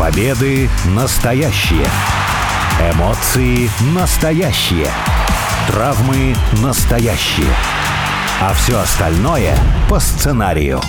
Победы настоящие. Эмоции настоящие. Травмы настоящие. А все остальное по сценарию.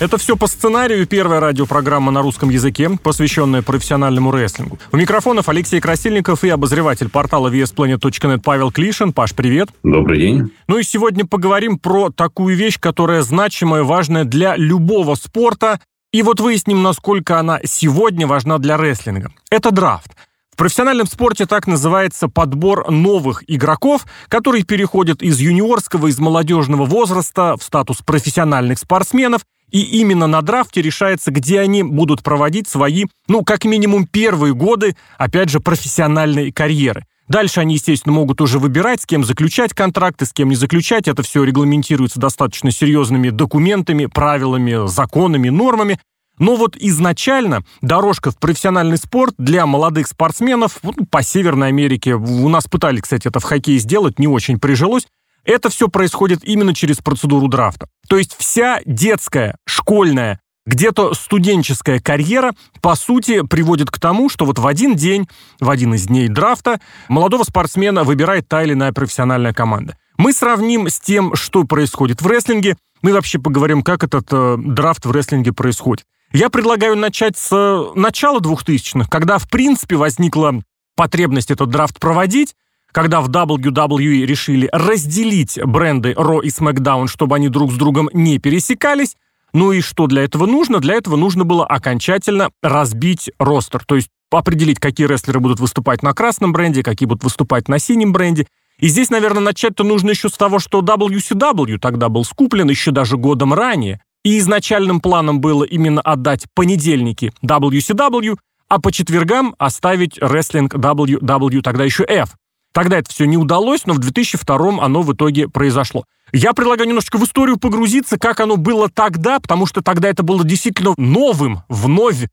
Это все по сценарию. Первая радиопрограмма на русском языке, посвященная профессиональному рестлингу. У микрофонов Алексей Красильников и обозреватель портала VSPlanet.net Павел Клишин. Паш, привет. Добрый день. Ну и сегодня поговорим про такую вещь, которая значимая, важная для любого спорта. И вот выясним, насколько она сегодня важна для рестлинга. Это драфт. В профессиональном спорте так называется подбор новых игроков, которые переходят из юниорского, из молодежного возраста в статус профессиональных спортсменов, и именно на драфте решается, где они будут проводить свои, ну, как минимум, первые годы, опять же, профессиональной карьеры. Дальше они, естественно, могут уже выбирать, с кем заключать контракты, с кем не заключать. Это все регламентируется достаточно серьезными документами, правилами, законами, нормами. Но вот изначально дорожка в профессиональный спорт для молодых спортсменов ну, по Северной Америке, у нас пытались, кстати, это в хоккее сделать, не очень прижилось, это все происходит именно через процедуру драфта. То есть вся детская, школьная, где-то студенческая карьера, по сути, приводит к тому, что вот в один день, в один из дней драфта, молодого спортсмена выбирает та или иная профессиональная команда. Мы сравним с тем, что происходит в рестлинге, мы вообще поговорим, как этот э, драфт в рестлинге происходит. Я предлагаю начать с э, начала 2000-х, когда, в принципе, возникла потребность этот драфт проводить, когда в WWE решили разделить бренды Raw и SmackDown, чтобы они друг с другом не пересекались. Ну и что для этого нужно? Для этого нужно было окончательно разбить ростер, то есть определить, какие рестлеры будут выступать на красном бренде, какие будут выступать на синем бренде. И здесь, наверное, начать-то нужно еще с того, что WCW тогда был скуплен еще даже годом ранее. И изначальным планом было именно отдать понедельники WCW, а по четвергам оставить рестлинг WW, тогда еще F. Тогда это все не удалось, но в 2002 оно в итоге произошло. Я предлагаю немножечко в историю погрузиться, как оно было тогда, потому что тогда это было действительно новым, вновь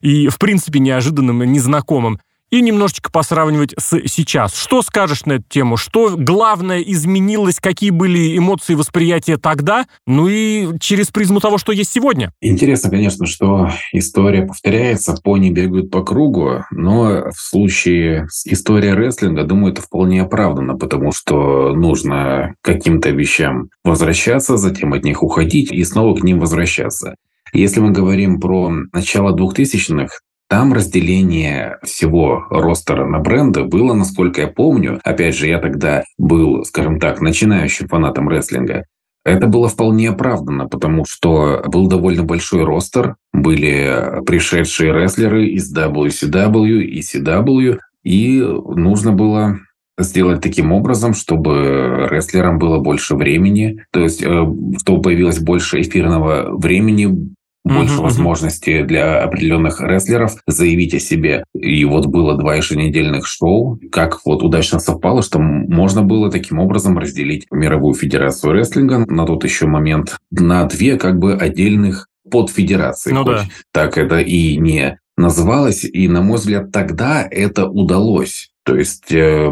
и, в принципе, неожиданным, незнакомым и немножечко посравнивать с сейчас. Что скажешь на эту тему? Что главное изменилось? Какие были эмоции восприятия тогда? Ну и через призму того, что есть сегодня. Интересно, конечно, что история повторяется, пони бегают по кругу, но в случае с историей рестлинга, думаю, это вполне оправдано, потому что нужно каким-то вещам возвращаться, затем от них уходить и снова к ним возвращаться. Если мы говорим про начало 2000-х, там разделение всего ростера на бренды было, насколько я помню, опять же, я тогда был, скажем так, начинающим фанатом рестлинга, это было вполне оправдано, потому что был довольно большой ростер, были пришедшие рестлеры из WCW и CW, и нужно было сделать таким образом, чтобы рестлерам было больше времени, то есть э, чтобы появилось больше эфирного времени, больше uh-huh, возможностей для определенных рестлеров заявить о себе. И вот было два еженедельных шоу, как вот удачно совпало, что можно было таким образом разделить мировую федерацию рестлинга на тот еще момент на две как бы отдельных подфедерации. Ну, да. Так это и не называлось, и, на мой взгляд, тогда это удалось. То есть э,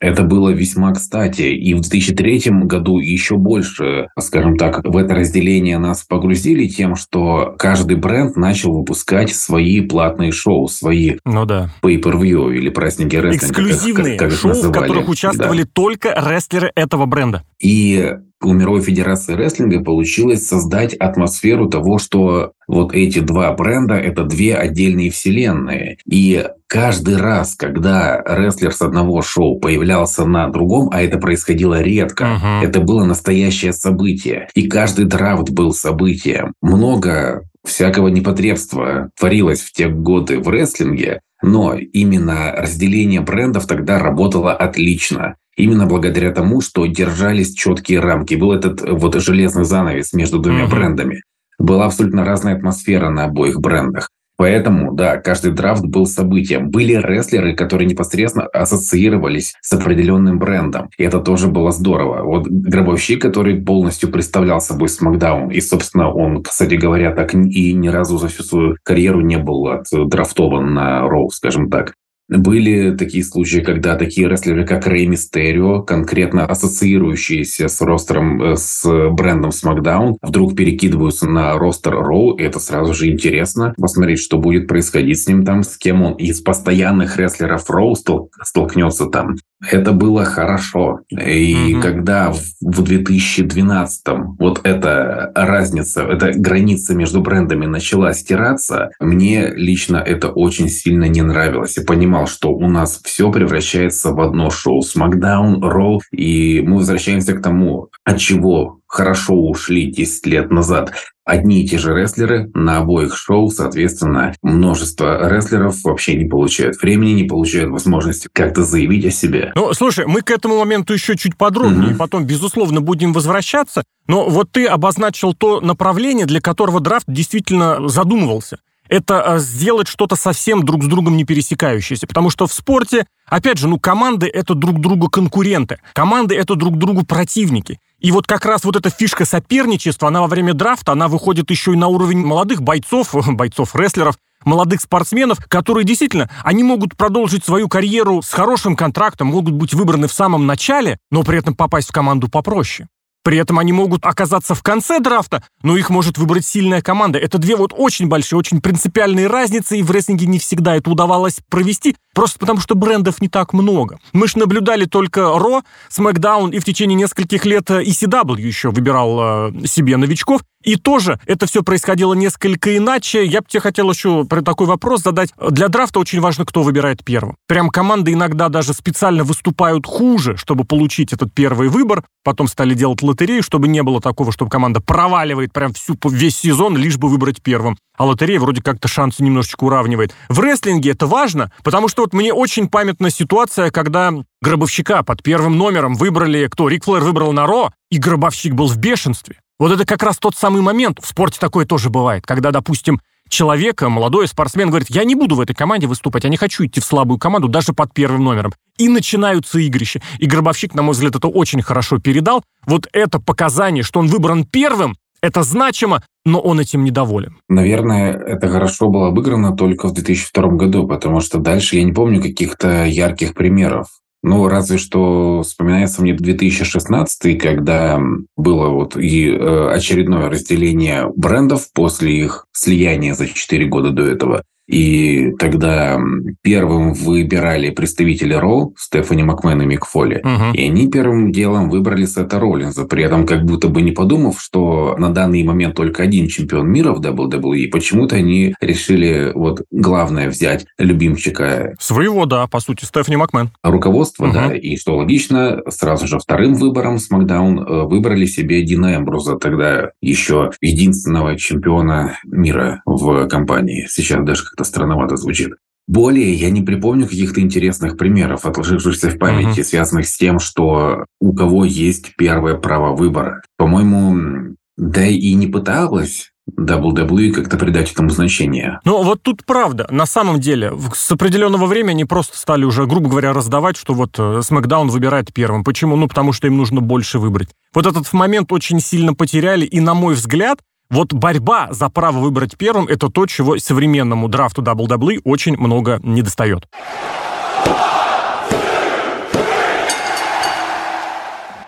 это было весьма кстати. И в 2003 году еще больше, скажем так, в это разделение нас погрузили тем, что каждый бренд начал выпускать свои платные шоу, свои ну да. pay-per-view или праздники рестлинга. Эксклюзивные как, как, как шоу, в которых участвовали да. только рестлеры этого бренда. И у Мировой Федерации Рестлинга получилось создать атмосферу того, что вот эти два бренда – это две отдельные вселенные. И каждый раз, когда рестлер с одного шоу появлялся на другом, а это происходило редко, uh-huh. это было настоящее событие. И каждый драфт был событием. Много всякого непотребства творилось в те годы в рестлинге, но именно разделение брендов тогда работало отлично. Именно благодаря тому, что держались четкие рамки. Был этот вот железный занавес между двумя mm-hmm. брендами. Была абсолютно разная атмосфера на обоих брендах. Поэтому, да, каждый драфт был событием. Были рестлеры, которые непосредственно ассоциировались с определенным брендом. И это тоже было здорово. Вот Гробовщик, который полностью представлял собой Смакдаун. И, собственно, он, кстати говоря, так и ни разу за всю свою карьеру не был отдрафтован на Роу, скажем так. Были такие случаи, когда такие рестлеры, как Рэй Мистерио, конкретно ассоциирующиеся с ростером, э, с брендом SmackDown, вдруг перекидываются на ростер Роу, и это сразу же интересно посмотреть, что будет происходить с ним там, с кем он из постоянных рестлеров Роу столкнется там. Это было хорошо. И mm-hmm. когда в 2012 вот эта разница, эта граница между брендами начала стираться, мне лично это очень сильно не нравилось. И понимал, что у нас все превращается в одно шоу. SmackDown, Raw, и мы возвращаемся к тому, от чего хорошо ушли 10 лет назад одни и те же рестлеры на обоих шоу, соответственно, множество рестлеров вообще не получают времени, не получают возможности как-то заявить о себе. Ну, слушай, мы к этому моменту еще чуть подробнее, mm-hmm. потом, безусловно, будем возвращаться, но вот ты обозначил то направление, для которого драфт действительно задумывался это э, сделать что-то совсем друг с другом не пересекающееся. Потому что в спорте, опять же, ну, команды — это друг другу конкуренты. Команды — это друг другу противники. И вот как раз вот эта фишка соперничества, она во время драфта, она выходит еще и на уровень молодых бойцов, бойцов-рестлеров, молодых спортсменов, которые действительно, они могут продолжить свою карьеру с хорошим контрактом, могут быть выбраны в самом начале, но при этом попасть в команду попроще. При этом они могут оказаться в конце драфта, но их может выбрать сильная команда. Это две вот очень большие, очень принципиальные разницы, и в рестлинге не всегда это удавалось провести, просто потому что брендов не так много. Мы же наблюдали только Ро, SmackDown, и в течение нескольких лет ECW еще выбирал э, себе новичков, и тоже это все происходило несколько иначе. Я бы тебе хотел еще про такой вопрос задать. Для драфта очень важно, кто выбирает первым. Прям команды иногда даже специально выступают хуже, чтобы получить этот первый выбор. Потом стали делать лотерею, чтобы не было такого, чтобы команда проваливает прям всю, весь сезон, лишь бы выбрать первым. А лотерея вроде как-то шансы немножечко уравнивает. В рестлинге это важно, потому что вот мне очень памятна ситуация, когда Гробовщика под первым номером выбрали, кто? Рик Флэр выбрал на Ро, и Гробовщик был в бешенстве. Вот это как раз тот самый момент. В спорте такое тоже бывает, когда, допустим, человека, молодой спортсмен говорит, я не буду в этой команде выступать, я не хочу идти в слабую команду даже под первым номером. И начинаются игрища. И Гробовщик, на мой взгляд, это очень хорошо передал. Вот это показание, что он выбран первым, это значимо, но он этим недоволен. Наверное, это хорошо было обыграно только в 2002 году, потому что дальше я не помню каких-то ярких примеров. Ну, разве что вспоминается мне 2016, когда было вот и э, очередное разделение брендов после их слияния за 4 года до этого. И тогда первым выбирали представители Роу, Стефани Макмен и Мик Фолли. Угу. И они первым делом выбрали Сета Роллинза, при этом как будто бы не подумав, что на данный момент только один чемпион мира в WWE. Почему-то они решили вот главное взять любимчика. Своего, да, по сути, Стефани Макмен. Руководство, угу. да. И что логично, сразу же вторым выбором SmackDown э, выбрали себе Дина Эмбруза, тогда еще единственного чемпиона мира в компании. Сейчас даже как-то странновато звучит. Более я не припомню каких-то интересных примеров, отложившихся в памяти, uh-huh. связанных с тем, что у кого есть первое право выбора. По-моему, да и не пыталась WWE как-то придать этому значение. Ну, вот тут правда. На самом деле, с определенного времени они просто стали уже, грубо говоря, раздавать, что вот SmackDown э, выбирает первым. Почему? Ну, потому что им нужно больше выбрать. Вот этот момент очень сильно потеряли, и, на мой взгляд, вот борьба за право выбрать первым – это то, чего современному драфту WWE очень много недостает.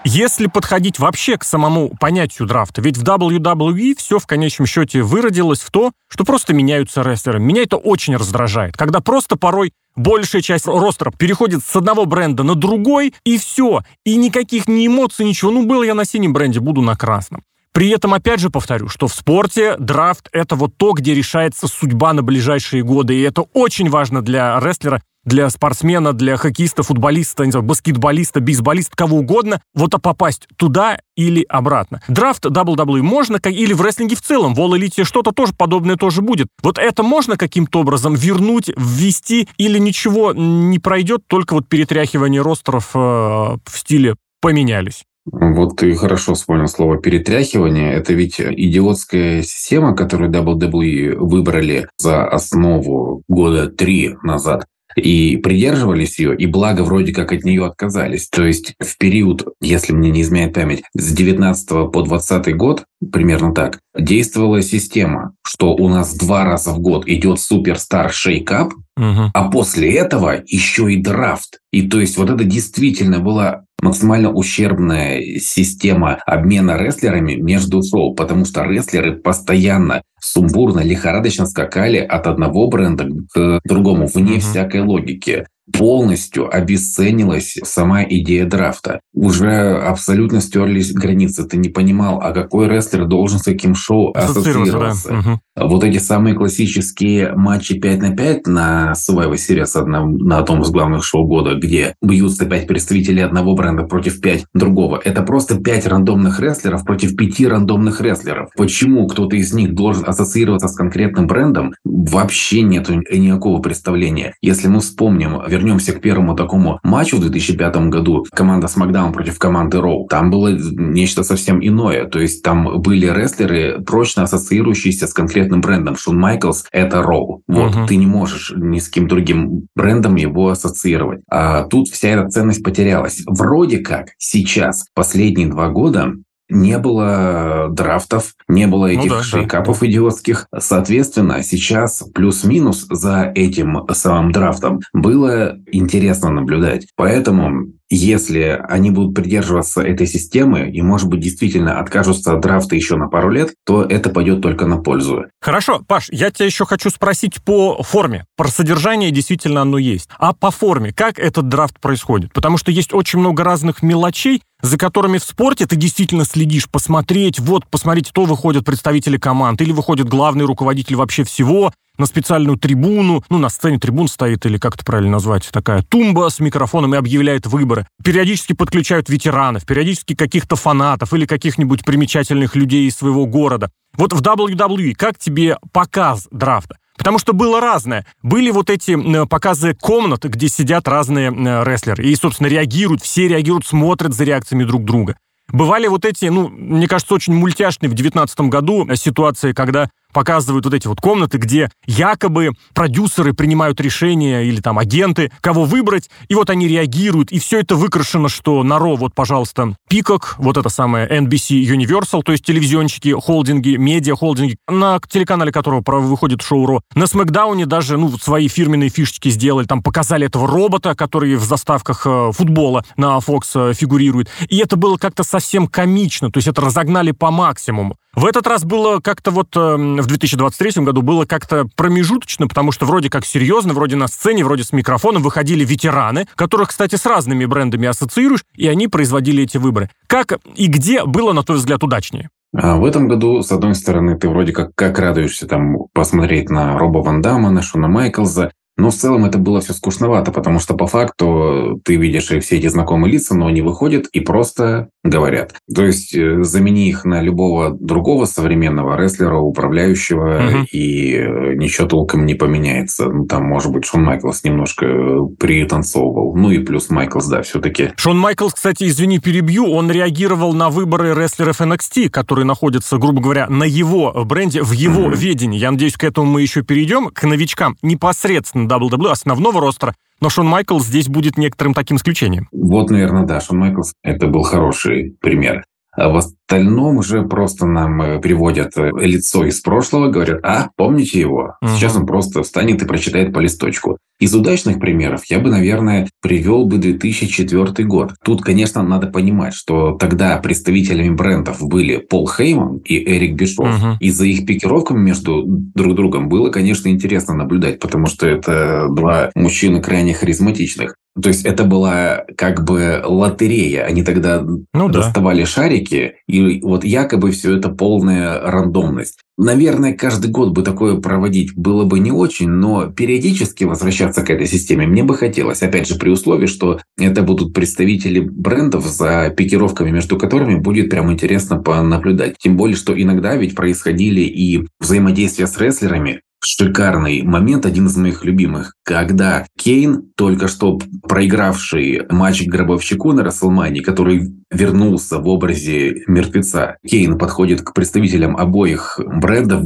Если подходить вообще к самому понятию драфта, ведь в WWE все в конечном счете выродилось в то, что просто меняются рестлеры. Меня это очень раздражает, когда просто порой большая часть ростера переходит с одного бренда на другой, и все. И никаких ни эмоций, ничего. Ну, был я на синем бренде, буду на красном. При этом, опять же, повторю, что в спорте драфт — это вот то, где решается судьба на ближайшие годы, и это очень важно для рестлера, для спортсмена, для хоккеиста, футболиста, не знаю, баскетболиста, бейсболиста, кого угодно, вот а попасть туда или обратно. Драфт WWE можно, или в рестлинге в целом, в All Elite что-то тоже подобное тоже будет. Вот это можно каким-то образом вернуть, ввести, или ничего не пройдет, только вот перетряхивание ростеров э, в стиле поменялись. Вот ты хорошо вспомнил слово «перетряхивание». Это ведь идиотская система, которую WWE выбрали за основу года три назад. и придерживались ее, и благо вроде как от нее отказались. То есть в период, если мне не изменяет память, с 19 по 20 год, примерно так, действовала система, что у нас два раза в год идет суперстар шейкап, угу. а после этого еще и драфт. И то есть вот это действительно была максимально ущербная система обмена рестлерами между шоу, потому что рестлеры постоянно сумбурно, лихорадочно скакали от одного бренда к другому, вне uh-huh. всякой логики полностью обесценилась сама идея драфта. Уже абсолютно стерлись границы. Ты не понимал, а какой рестлер должен с каким шоу ассоциироваться. Да. Угу. Вот эти самые классические матчи 5 на 5 на Survivor Series на, на одном из главных шоу года, где бьются 5 представителей одного бренда против 5 другого. Это просто 5 рандомных рестлеров против 5 рандомных рестлеров. Почему кто-то из них должен ассоциироваться с конкретным брендом, вообще нет никакого представления. Если мы вспомним, вернемся к первому такому матчу в 2005 году, команда SmackDown против команды Роу, там было нечто совсем иное. То есть там были рестлеры, прочно ассоциирующиеся с конкретным брендом. Шон Майклс — это Роу. Вот, угу. ты не можешь ни с кем другим брендом его ассоциировать. А тут вся эта ценность потерялась. Вроде как сейчас, последние два года, не было драфтов, не было ну этих ну, да, шейкапов да. идиотских. Соответственно, сейчас плюс-минус за этим самым драфтом было интересно наблюдать. Поэтому если они будут придерживаться этой системы и, может быть, действительно откажутся от драфта еще на пару лет, то это пойдет только на пользу. Хорошо, Паш, я тебя еще хочу спросить по форме. Про содержание действительно оно есть. А по форме, как этот драфт происходит? Потому что есть очень много разных мелочей, за которыми в спорте ты действительно следишь, посмотреть, вот, посмотреть, кто выходят представители команд, или выходит главный руководитель вообще всего, на специальную трибуну, ну, на сцене трибун стоит, или как это правильно назвать, такая тумба с микрофоном и объявляет выборы. Периодически подключают ветеранов, периодически каких-то фанатов или каких-нибудь примечательных людей из своего города. Вот в WWE как тебе показ драфта? Потому что было разное. Были вот эти показы комнат, где сидят разные рестлеры. И, собственно, реагируют, все реагируют, смотрят за реакциями друг друга. Бывали вот эти, ну, мне кажется, очень мультяшные в 2019 году ситуации, когда показывают вот эти вот комнаты, где якобы продюсеры принимают решения или там агенты, кого выбрать, и вот они реагируют, и все это выкрашено, что на Ро, вот, пожалуйста, Пикок, вот это самое NBC Universal, то есть телевизионщики, холдинги, медиа-холдинги, на телеканале которого выходит шоу Ро. На Смакдауне даже, ну, свои фирменные фишечки сделали, там показали этого робота, который в заставках э, футбола на Fox э, фигурирует. И это было как-то совсем комично, то есть это разогнали по максимуму. В этот раз было как-то вот э, в 2023 году было как-то промежуточно, потому что вроде как серьезно, вроде на сцене, вроде с микрофоном выходили ветераны, которых, кстати, с разными брендами ассоциируешь, и они производили эти выборы. Как и где было, на твой взгляд, удачнее? А в этом году, с одной стороны, ты вроде как, как радуешься там посмотреть на Роба Ван Дамма, на Шона Майклза, но в целом это было все скучновато, потому что по факту ты видишь все эти знакомые лица, но они выходят и просто говорят. То есть э, замени их на любого другого современного рестлера, управляющего, угу. и э, ничего толком не поменяется. Ну, там, может быть, Шон Майклс немножко э, пританцовывал. Ну и плюс Майклс, да, все-таки. Шон Майклс, кстати, извини, перебью, он реагировал на выборы рестлеров NXT, которые находятся, грубо говоря, на его бренде, в его угу. ведении. Я надеюсь, к этому мы еще перейдем, к новичкам непосредственно WWE, основного ростра, но Шон Майклс здесь будет некоторым таким исключением. Вот, наверное, да, Шон Майклс – это был хороший пример. А в остальном уже просто нам э, приводят э, лицо из прошлого, говорят, а, помните его? Сейчас он просто встанет и прочитает по листочку. Из удачных примеров я бы, наверное, привел бы 2004 год. Тут, конечно, надо понимать, что тогда представителями брендов были Пол Хейман и Эрик Бишов. Угу. И за их пикировками между друг другом было, конечно, интересно наблюдать, потому что это два мужчины крайне харизматичных. То есть это была как бы лотерея. Они тогда ну, доставали да. шарики, и вот якобы все это полная рандомность. Наверное, каждый год бы такое проводить было бы не очень, но периодически возвращаться к этой системе мне бы хотелось. Опять же, при условии, что это будут представители брендов, за пикировками между которыми будет прям интересно понаблюдать. Тем более, что иногда ведь происходили и взаимодействия с рестлерами, шикарный момент, один из моих любимых, когда Кейн, только что проигравший матч гробовщику на Расселмане, который вернулся в образе мертвеца, Кейн подходит к представителям обоих брендов,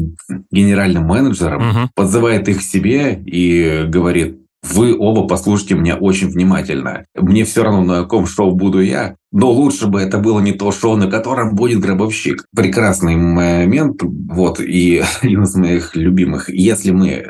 генеральным менеджерам, угу. подзывает их к себе и говорит, вы оба послушайте меня очень внимательно. Мне все равно, на каком шоу буду я, но лучше бы это было не то шоу, на котором будет гробовщик. Прекрасный момент, вот, и один из моих любимых. Если мы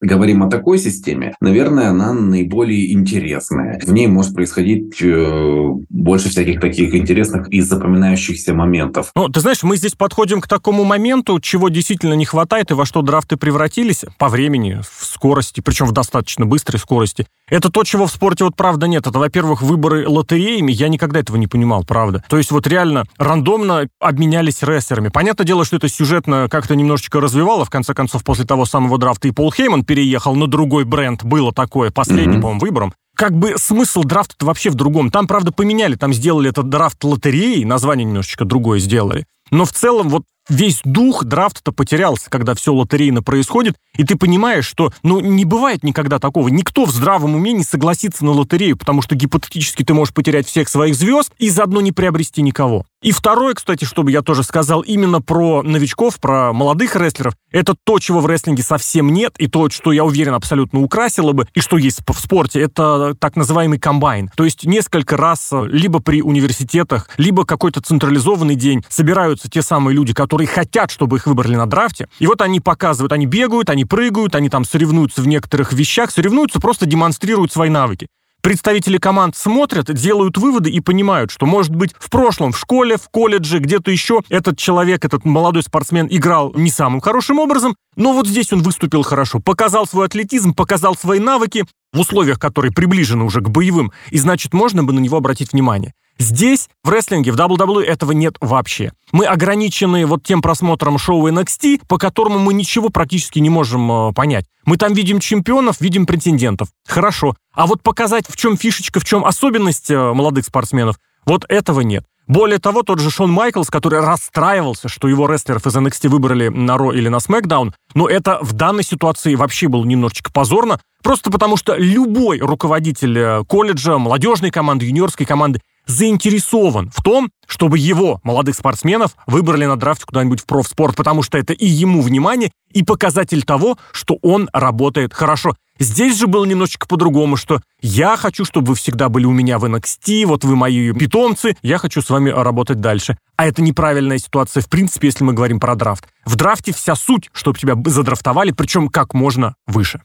говорим о такой системе, наверное, она наиболее интересная. В ней может происходить э, больше всяких таких интересных и запоминающихся моментов. Ну, ты знаешь, мы здесь подходим к такому моменту, чего действительно не хватает и во что драфты превратились по времени, в скорости, причем в достаточно быстрой скорости. Это то, чего в спорте вот правда нет. Это, во-первых, выборы лотереями. Я никогда этого не понимал, правда. То есть вот реально рандомно обменялись рестлерами. Понятное дело, что это сюжетно как-то немножечко развивало. В конце концов, после того самого драфта и Пол Хейман переехал на другой бренд. Было такое последним, mm-hmm. по-моему, выбором как бы смысл драфта вообще в другом. Там, правда, поменяли, там сделали этот драфт лотереей, название немножечко другое сделали. Но в целом вот весь дух драфта-то потерялся, когда все лотерейно происходит, и ты понимаешь, что, ну, не бывает никогда такого. Никто в здравом уме не согласится на лотерею, потому что гипотетически ты можешь потерять всех своих звезд и заодно не приобрести никого. И второе, кстати, чтобы я тоже сказал, именно про новичков, про молодых рестлеров, это то, чего в рестлинге совсем нет, и то, что, я уверен, абсолютно украсило бы, и что есть в спорте, это так называемый комбайн. То есть несколько раз либо при университетах, либо какой-то централизованный день собираются те самые люди, которые хотят, чтобы их выбрали на драфте, и вот они показывают, они бегают, они прыгают, они там соревнуются в некоторых вещах, соревнуются, просто демонстрируют свои навыки. Представители команд смотрят, делают выводы и понимают, что, может быть, в прошлом, в школе, в колледже, где-то еще этот человек, этот молодой спортсмен играл не самым хорошим образом, но вот здесь он выступил хорошо, показал свой атлетизм, показал свои навыки в условиях, которые приближены уже к боевым, и значит, можно бы на него обратить внимание. Здесь, в рестлинге, в WWE этого нет вообще. Мы ограничены вот тем просмотром шоу NXT, по которому мы ничего практически не можем э, понять. Мы там видим чемпионов, видим претендентов. Хорошо. А вот показать, в чем фишечка, в чем особенность э, молодых спортсменов, вот этого нет. Более того, тот же Шон Майклс, который расстраивался, что его рестлеров из NXT выбрали на Ро или на SmackDown, но это в данной ситуации вообще было немножечко позорно, просто потому что любой руководитель э, колледжа, молодежной команды, юниорской команды заинтересован в том, чтобы его, молодых спортсменов, выбрали на драфте куда-нибудь в профспорт, потому что это и ему внимание, и показатель того, что он работает хорошо. Здесь же было немножечко по-другому, что я хочу, чтобы вы всегда были у меня в NXT, вот вы мои питомцы, я хочу с вами работать дальше. А это неправильная ситуация, в принципе, если мы говорим про драфт. В драфте вся суть, чтобы тебя задрафтовали, причем как можно выше.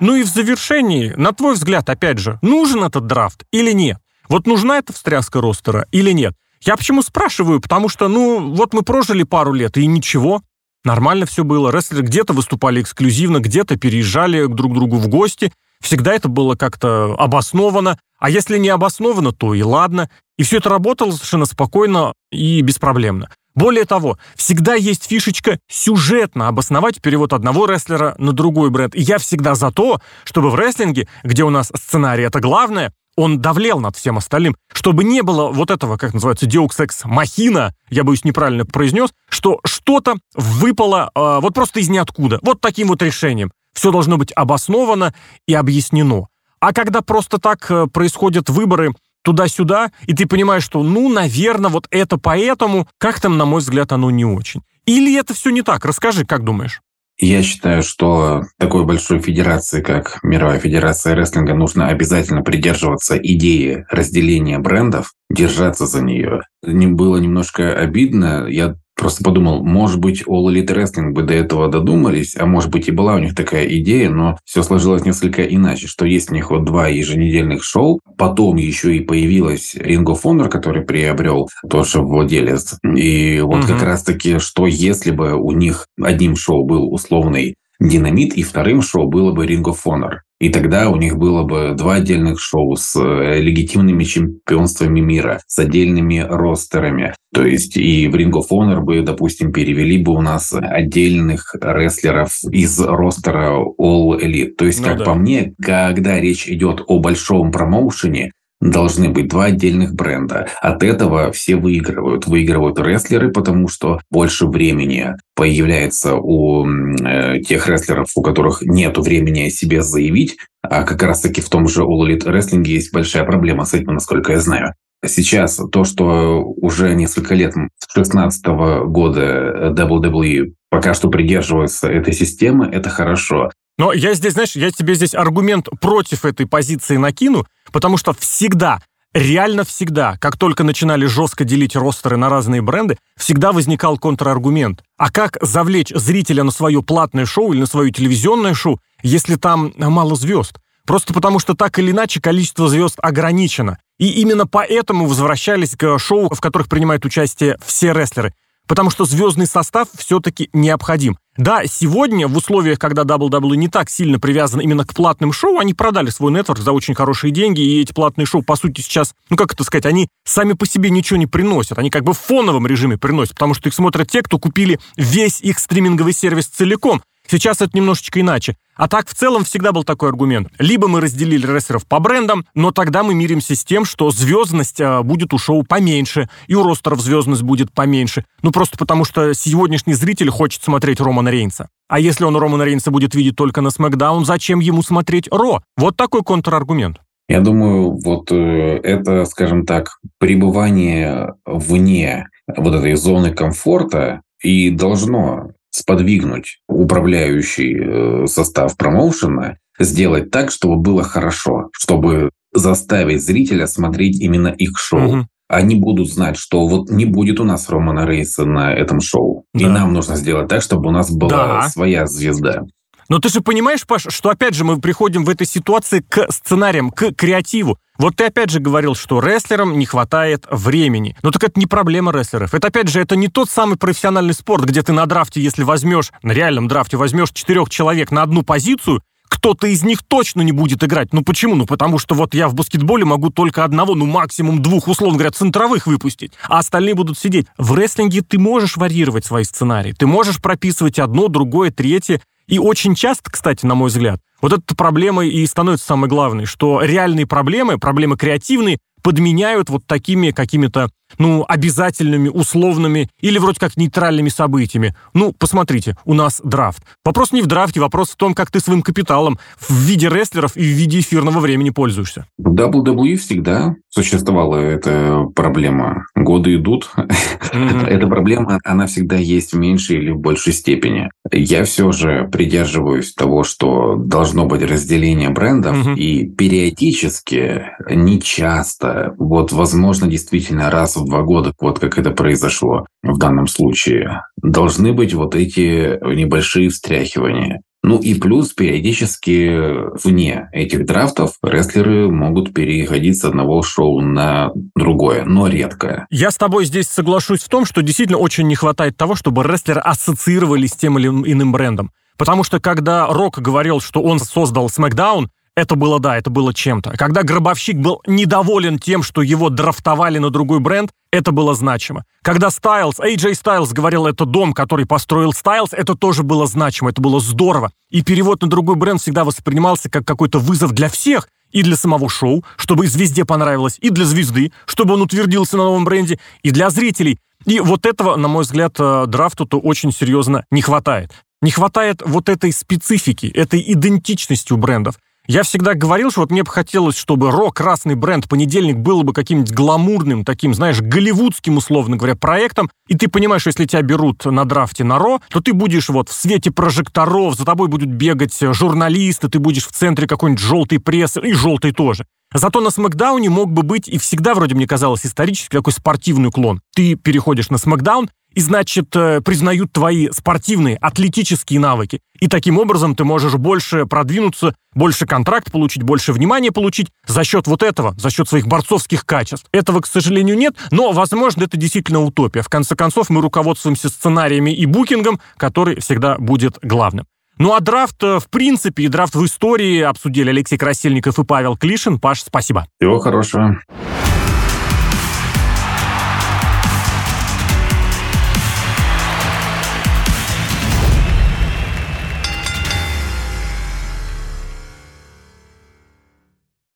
Ну и в завершении, на твой взгляд, опять же, нужен этот драфт или нет? Вот нужна эта встряска ростера или нет? Я почему спрашиваю? Потому что, ну, вот мы прожили пару лет, и ничего. Нормально все было. Рестлеры где-то выступали эксклюзивно, где-то переезжали друг к другу в гости. Всегда это было как-то обосновано. А если не обосновано, то и ладно. И все это работало совершенно спокойно и беспроблемно. Более того, всегда есть фишечка сюжетно обосновать перевод одного рестлера на другой бренд. И я всегда за то, чтобы в рестлинге, где у нас сценарий это главное, он давлел над всем остальным, чтобы не было вот этого, как называется, Ex Machina, я боюсь неправильно произнес, что что-то выпало э, вот просто из ниоткуда, вот таким вот решением. Все должно быть обосновано и объяснено. А когда просто так э, происходят выборы туда-сюда, и ты понимаешь, что, ну, наверное, вот это поэтому, как там, на мой взгляд, оно не очень. Или это все не так? Расскажи, как думаешь? Я считаю, что такой большой федерации, как Мировая Федерация Рестлинга, нужно обязательно придерживаться идеи разделения брендов, держаться за нее. Не было немножко обидно. Я Просто подумал, может быть, All Elite Wrestling бы до этого додумались, а может быть и была у них такая идея, но все сложилось несколько иначе, что есть у них вот два еженедельных шоу, потом еще и появилась Ring of Honor, который приобрел тоже владелец. И вот угу. как раз-таки, что если бы у них одним шоу был условный Динамит, и вторым шоу было бы Ring of Honor. И тогда у них было бы два отдельных шоу с э, легитимными чемпионствами мира, с отдельными ростерами. То есть и в Ring of Honor бы, допустим, перевели бы у нас отдельных рестлеров из ростера All Elite. То есть, ну, как да. по мне, когда речь идет о большом промоушене, должны быть два отдельных бренда. От этого все выигрывают. Выигрывают рестлеры, потому что больше времени появляется у э, тех рестлеров, у которых нет времени о себе заявить. А как раз-таки в том же All Elite Wrestling есть большая проблема с этим, насколько я знаю. сейчас то, что уже несколько лет, с 16 года WWE пока что придерживаются этой системы, это хорошо. Но я здесь, знаешь, я тебе здесь аргумент против этой позиции накину, потому что всегда Реально всегда, как только начинали жестко делить ростеры на разные бренды, всегда возникал контраргумент. А как завлечь зрителя на свое платное шоу или на свое телевизионное шоу, если там мало звезд? Просто потому, что так или иначе количество звезд ограничено. И именно поэтому возвращались к шоу, в которых принимают участие все рестлеры. Потому что звездный состав все-таки необходим. Да, сегодня в условиях, когда WWE не так сильно привязан именно к платным шоу, они продали свой нетворк за очень хорошие деньги, и эти платные шоу, по сути, сейчас, ну как это сказать, они сами по себе ничего не приносят, они как бы в фоновом режиме приносят, потому что их смотрят те, кто купили весь их стриминговый сервис целиком. Сейчас это немножечко иначе. А так в целом всегда был такой аргумент. Либо мы разделили рестлеров по брендам, но тогда мы миримся с тем, что звездность а, будет у шоу поменьше, и у ростеров звездность будет поменьше. Ну просто потому, что сегодняшний зритель хочет смотреть Романа Рейнса. А если он Романа Рейнса будет видеть только на Смакдаун, зачем ему смотреть Ро? Вот такой контраргумент. Я думаю, вот э, это, скажем так, пребывание вне вот этой зоны комфорта и должно сподвигнуть управляющий э, состав промоушена сделать так, чтобы было хорошо, чтобы заставить зрителя смотреть именно их шоу. Угу. Они будут знать, что вот не будет у нас Романа Рейса на этом шоу. Да. И нам нужно сделать так, чтобы у нас была да. своя звезда. Но ты же понимаешь, Паш, что опять же мы приходим в этой ситуации к сценариям, к креативу. Вот ты опять же говорил, что рестлерам не хватает времени. Но так это не проблема рестлеров. Это опять же, это не тот самый профессиональный спорт, где ты на драфте, если возьмешь, на реальном драфте возьмешь четырех человек на одну позицию, кто-то из них точно не будет играть. Ну почему? Ну потому что вот я в баскетболе могу только одного, ну максимум двух, условно говоря, центровых выпустить, а остальные будут сидеть. В рестлинге ты можешь варьировать свои сценарии, ты можешь прописывать одно, другое, третье, и очень часто, кстати, на мой взгляд, вот эта проблема и становится самой главной, что реальные проблемы, проблемы креативные, подменяют вот такими какими-то, ну, обязательными, условными или вроде как нейтральными событиями. Ну, посмотрите, у нас драфт. Вопрос не в драфте, вопрос в том, как ты своим капиталом в виде рестлеров и в виде эфирного времени пользуешься. В WWE всегда существовала эта проблема. Годы идут. Mm-hmm. Эта проблема, она всегда есть в меньшей или в большей степени. Я все же придерживаюсь того, что должно быть разделение брендов, mm-hmm. и периодически, не часто, вот, возможно, действительно раз в два года, вот как это произошло в данном случае, должны быть вот эти небольшие встряхивания. Ну и плюс периодически вне этих драфтов рестлеры могут переходить с одного шоу на другое, но редко. Я с тобой здесь соглашусь в том, что действительно очень не хватает того, чтобы рестлеры ассоциировались с тем или иным брендом. Потому что когда Рок говорил, что он создал SmackDown, это было, да, это было чем-то. Когда Гробовщик был недоволен тем, что его драфтовали на другой бренд, это было значимо. Когда Стайлз, AJ Стайлз говорил, это дом, который построил Стайлз, это тоже было значимо, это было здорово. И перевод на другой бренд всегда воспринимался как какой-то вызов для всех, и для самого шоу, чтобы звезде понравилось, и для звезды, чтобы он утвердился на новом бренде, и для зрителей. И вот этого, на мой взгляд, э, драфту-то очень серьезно не хватает. Не хватает вот этой специфики, этой идентичности у брендов. Я всегда говорил, что вот мне бы хотелось, чтобы Ро, красный бренд, понедельник было бы каким-нибудь гламурным, таким, знаешь, голливудским, условно говоря, проектом, и ты понимаешь, что если тебя берут на драфте на Ро, то ты будешь вот в свете прожекторов, за тобой будут бегать журналисты, ты будешь в центре какой-нибудь желтой прессы, и желтой тоже. Зато на Смакдауне мог бы быть, и всегда вроде мне казалось исторически, такой спортивный уклон. Ты переходишь на Смакдаун, и, значит, э, признают твои спортивные, атлетические навыки. И таким образом ты можешь больше продвинуться, больше контракт получить, больше внимания получить за счет вот этого, за счет своих борцовских качеств. Этого, к сожалению, нет, но, возможно, это действительно утопия. В конце концов, мы руководствуемся сценариями и букингом, который всегда будет главным. Ну а драфт, э, в принципе, и драфт в истории обсудили Алексей Красильников и Павел Клишин. Паш, спасибо. Всего хорошего.